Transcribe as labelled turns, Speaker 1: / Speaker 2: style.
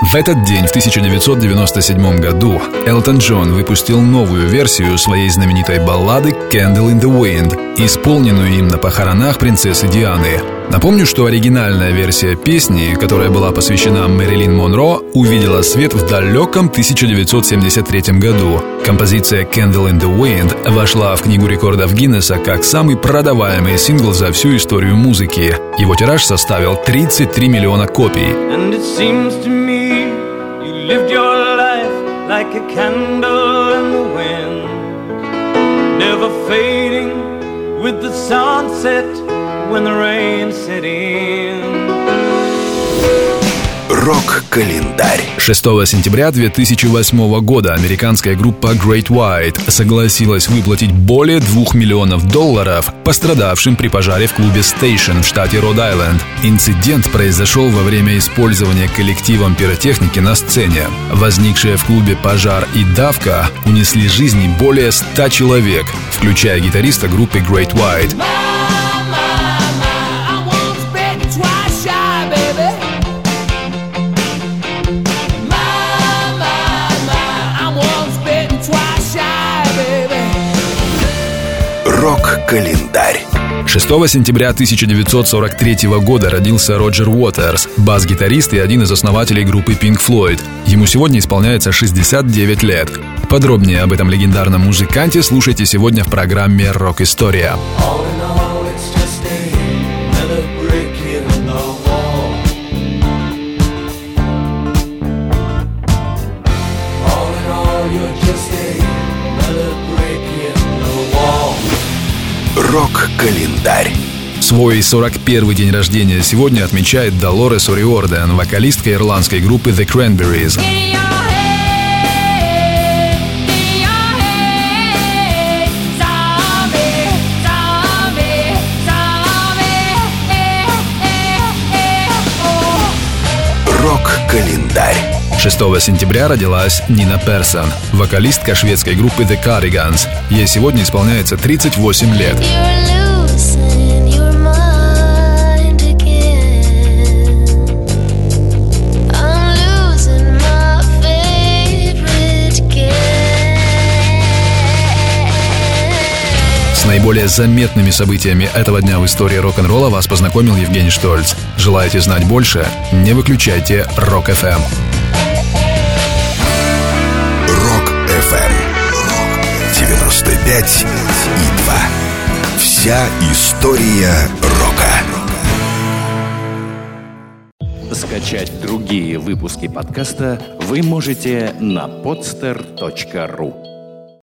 Speaker 1: В этот день, в 1997 году, Элтон Джон выпустил новую версию своей знаменитой баллады «Candle in the Wind», исполненную им на похоронах принцессы Дианы. Напомню, что оригинальная версия песни, которая была посвящена Мэрилин Монро, увидела свет в далеком 1973 году. Композиция «Candle in the Wind» вошла в Книгу рекордов Гиннесса как самый продаваемый сингл за всю историю музыки. Его тираж составил 33 миллиона копий. Lived your life like a candle in the wind, never fading with the sunset when the rain set in.
Speaker 2: Рок-календарь.
Speaker 1: 6 сентября 2008 года американская группа Great White согласилась выплатить более 2 миллионов долларов пострадавшим при пожаре в клубе Station в штате Род-Айленд. Инцидент произошел во время использования коллективом пиротехники на сцене. Возникшие в клубе пожар и давка унесли жизни более 100 человек, включая гитариста группы Great White.
Speaker 2: Рок-календарь.
Speaker 1: 6 сентября 1943 года родился Роджер Уотерс, бас-гитарист и один из основателей группы Pink Floyd. Ему сегодня исполняется 69 лет. Подробнее об этом легендарном музыканте слушайте сегодня в программе «Рок-история».
Speaker 2: Рок-календарь.
Speaker 1: Свой 41-й день рождения сегодня отмечает Долорес Ориорден, вокалистка ирландской группы The Cranberries.
Speaker 2: Рок-календарь.
Speaker 1: 6 сентября родилась Нина Персон, вокалистка шведской группы The Cardigans. Ей сегодня исполняется 38 лет. Наиболее заметными событиями этого дня в истории рок-н-ролла вас познакомил Евгений Штольц. Желаете знать больше? Не выключайте Рок-ФМ.
Speaker 2: FM 95 и 2. Вся история рока. Скачать другие выпуски подкаста вы можете на podster.ru